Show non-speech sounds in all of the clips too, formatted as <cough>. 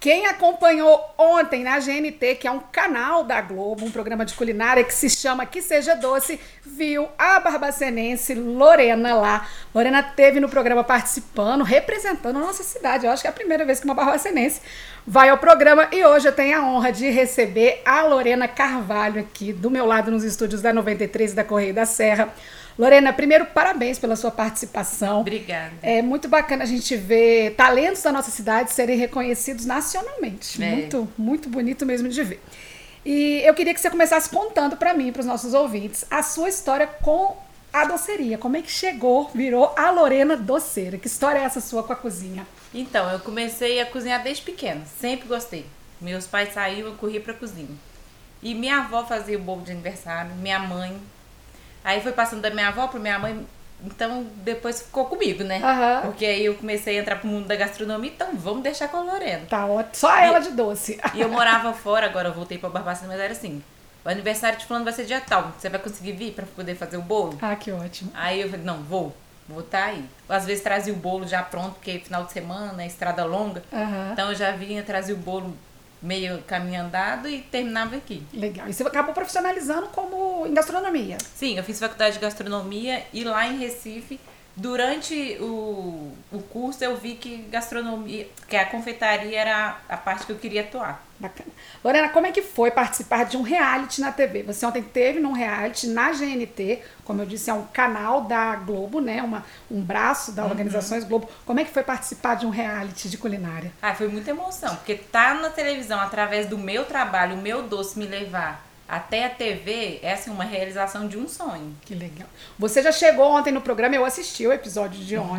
Quem acompanhou ontem na GNT, que é um canal da Globo, um programa de culinária que se chama Que Seja Doce, viu a barbacenense Lorena lá. Lorena teve no programa participando, representando a nossa cidade. Eu acho que é a primeira vez que uma barbacenense vai ao programa e hoje eu tenho a honra de receber a Lorena Carvalho aqui do meu lado nos estúdios da 93 da Correio da Serra. Lorena, primeiro, parabéns pela sua participação. Obrigada. É muito bacana a gente ver talentos da nossa cidade serem reconhecidos nacionalmente. É. Muito, muito bonito mesmo de ver. E eu queria que você começasse contando para mim, para os nossos ouvintes, a sua história com a doceria. Como é que chegou, virou a Lorena Doceira? Que história é essa sua com a cozinha? Então, eu comecei a cozinhar desde pequena, sempre gostei. Meus pais saíam, eu corria pra cozinha. E minha avó fazia o bolo de aniversário, minha mãe Aí foi passando da minha avó para minha mãe, então depois ficou comigo, né? Uhum. Porque aí eu comecei a entrar pro mundo da gastronomia, então vamos deixar com a Lorena. Tá ótimo. Só ela de doce. <laughs> E eu morava fora, agora eu voltei pra Barbacena, mas era assim. O aniversário de fulano vai ser dia tal. Você vai conseguir vir para poder fazer o bolo? Ah, que ótimo. Aí eu falei, não, vou. Vou estar tá aí. Às vezes trazia o bolo já pronto, porque final de semana, estrada longa. Uhum. Então eu já vinha, trazia o bolo meio caminho andado e terminava aqui. Legal. E você acabou profissionalizando como em gastronomia? Sim, eu fiz faculdade de gastronomia e lá em Recife durante o, o curso eu vi que gastronomia, que a confeitaria era a parte que eu queria atuar. Bacana. Lorena, como é que foi participar de um reality na TV? Você ontem teve num reality na GNT, como eu disse, é um canal da Globo, né? Uma, um braço da uhum. Organizações Globo. Como é que foi participar de um reality de culinária? Ah, foi muita emoção, porque tá na televisão através do meu trabalho, o meu doce me levar até a TV, essa é uma realização de um sonho. Que legal. Você já chegou ontem no programa, eu assisti o episódio de uhum.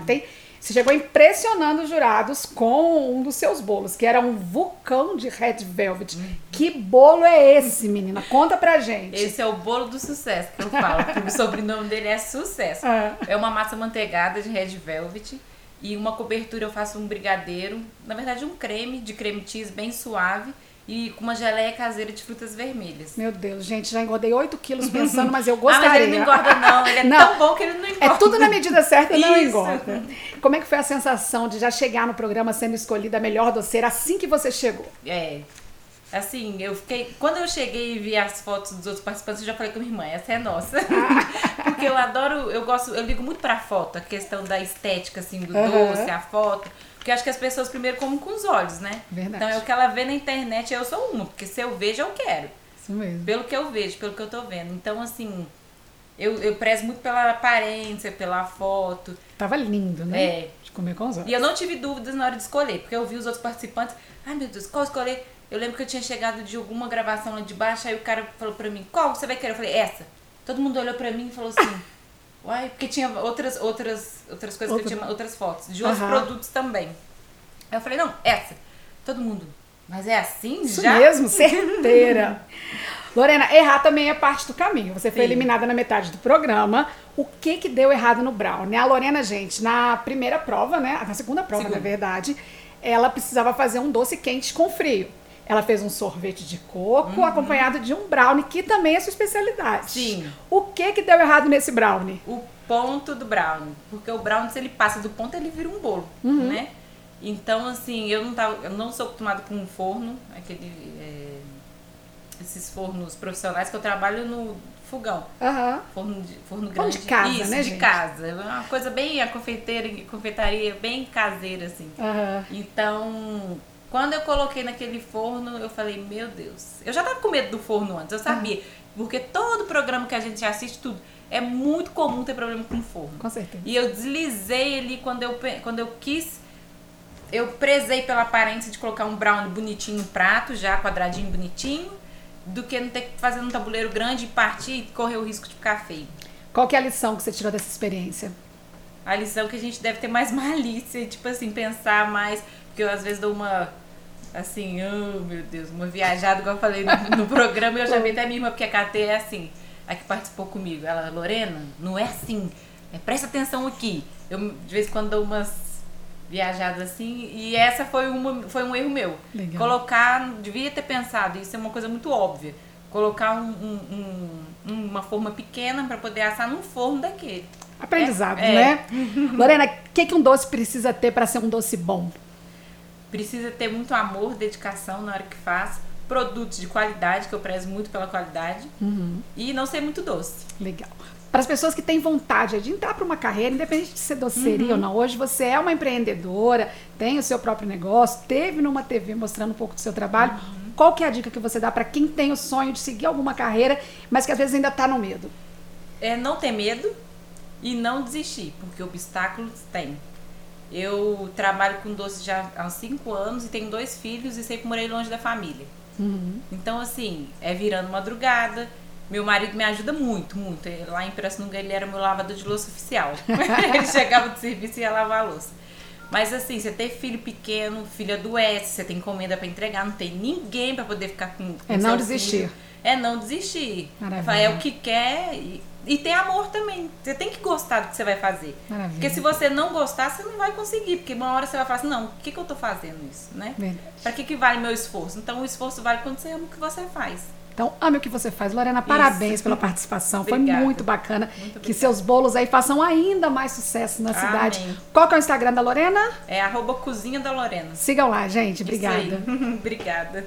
Você chegou impressionando os jurados com um dos seus bolos, que era um vulcão de red velvet. Uhum. Que bolo é esse, menina? Conta pra gente. Esse é o bolo do sucesso que eu falo, porque o <laughs> sobrenome dele é sucesso. Ah. É uma massa manteigada de red velvet e uma cobertura eu faço um brigadeiro, na verdade um creme de creme cheese bem suave e com uma geleia caseira de frutas vermelhas. Meu Deus, gente, já engordei 8 quilos pensando, mas eu gostaria. <laughs> ah, mas ele não engorda não, ele é não, tão bom que ele não engorda. É tudo na medida certa, não engorda. Como é que foi a sensação de já chegar no programa sendo escolhida a melhor doceira assim que você chegou? É, assim, eu fiquei. Quando eu cheguei e vi as fotos dos outros participantes, eu já falei com minha irmã, essa é nossa. <laughs> Porque eu adoro, eu gosto, eu ligo muito pra foto, a questão da estética, assim, do uhum. doce, a foto. Porque acho que as pessoas primeiro comem com os olhos, né? Verdade. Então é o que ela vê na internet, eu sou uma, porque se eu vejo, eu quero. Isso mesmo. Pelo que eu vejo, pelo que eu tô vendo. Então, assim, eu, eu prezo muito pela aparência, pela foto. Tava lindo, né? É. De comer com os olhos. E eu não tive dúvidas na hora de escolher, porque eu vi os outros participantes. Ai, meu Deus, qual escolher? Eu lembro que eu tinha chegado de alguma gravação lá de baixo, aí o cara falou pra mim, qual você vai querer? Eu falei, essa. Todo mundo olhou pra mim e falou assim. Uai, porque tinha outras, outras, outras coisas Outra. que eu tinha, outras fotos, de outros produtos também. Aí eu falei, não, essa. Todo mundo, mas é assim Isso já? mesmo, <laughs> certeira. Lorena, errar também é parte do caminho. Você foi Sim. eliminada na metade do programa. O que que deu errado no brownie? A Lorena, gente, na primeira prova, né? Na segunda prova, na verdade, ela precisava fazer um doce quente com frio. Ela fez um sorvete de coco uhum. acompanhado de um brownie, que também é sua especialidade. Sim. O que que deu errado nesse brownie? O ponto do brownie. Porque o brownie, se ele passa do ponto, ele vira um bolo, uhum. né? Então, assim, eu não, tava, eu não sou acostumada com um forno, aquele, é, esses fornos profissionais que eu trabalho no fogão. Uhum. Forno, de, forno grande. de casa, Isso, né, de gente? casa. É uma coisa bem, a confeiteira, confeitaria bem caseira, assim. Uhum. Então, quando eu coloquei naquele forno, eu falei, meu Deus. Eu já tava com medo do forno antes, eu sabia. Uhum. Porque todo programa que a gente assiste, tudo, é muito comum ter problema com forno. Com certeza. E eu deslizei ali quando eu, quando eu quis eu prezei pela aparência de colocar um brownie bonitinho no prato, já quadradinho bonitinho, do que não ter que fazer um tabuleiro grande e partir e correr o risco de ficar feio. Qual que é a lição que você tirou dessa experiência? A lição que a gente deve ter mais <laughs> malícia, tipo assim, pensar mais, porque eu às vezes dou uma assim, oh meu Deus, uma viajada, igual eu falei no, no programa, eu chamei até a minha irmã, porque a KT é assim, a que participou comigo. Ela, Lorena, não é assim, é, presta atenção aqui. Eu de vez em quando dou umas viajado assim. E essa foi, uma, foi um erro meu. Legal. Colocar, devia ter pensado, isso é uma coisa muito óbvia. Colocar um, um, um, uma forma pequena para poder assar num forno daquele. Aprendizado, é, né? É. Lorena, o que, que um doce precisa ter para ser um doce bom? Precisa ter muito amor, dedicação na hora que faz, produtos de qualidade, que eu prezo muito pela qualidade, Uhum. e não ser muito doce. Legal. Para as pessoas que têm vontade de entrar para uma carreira, independente de ser doceria ou não, hoje você é uma empreendedora, tem o seu próprio negócio, teve numa TV mostrando um pouco do seu trabalho. Qual que é a dica que você dá para quem tem o sonho de seguir alguma carreira, mas que às vezes ainda está no medo? É não ter medo e não desistir, porque obstáculos tem. Eu trabalho com doce já há 5 anos e tenho dois filhos e sempre morei longe da família. Então, assim, é virando madrugada. Meu marido me ajuda muito, muito. Lá em Pirassununga ele era meu lavador de louça oficial. <laughs> ele chegava do serviço e ia lavar a louça. Mas assim, você ter filho pequeno, filho adoece, você tem encomenda pra entregar, não tem ninguém pra poder ficar com, com É não desistir. filho. É não desistir. Maravilha. É o que quer e, e tem amor também. Você tem que gostar do que você vai fazer. Maravilha. Porque se você não gostar, você não vai conseguir. Porque uma hora você vai falar assim, não, o que, que eu tô fazendo isso, né? Pra que, que vale meu esforço? Então o esforço vale quando você ama o que você faz. Então, ame o que você faz. Lorena, parabéns pela participação. Foi Obrigada. muito bacana. Muito que seus bolos aí façam ainda mais sucesso na Amém. cidade. Qual que é o Instagram da Lorena? É arroba cozinha da Lorena. Sigam lá, gente. Obrigada. <laughs> Obrigada.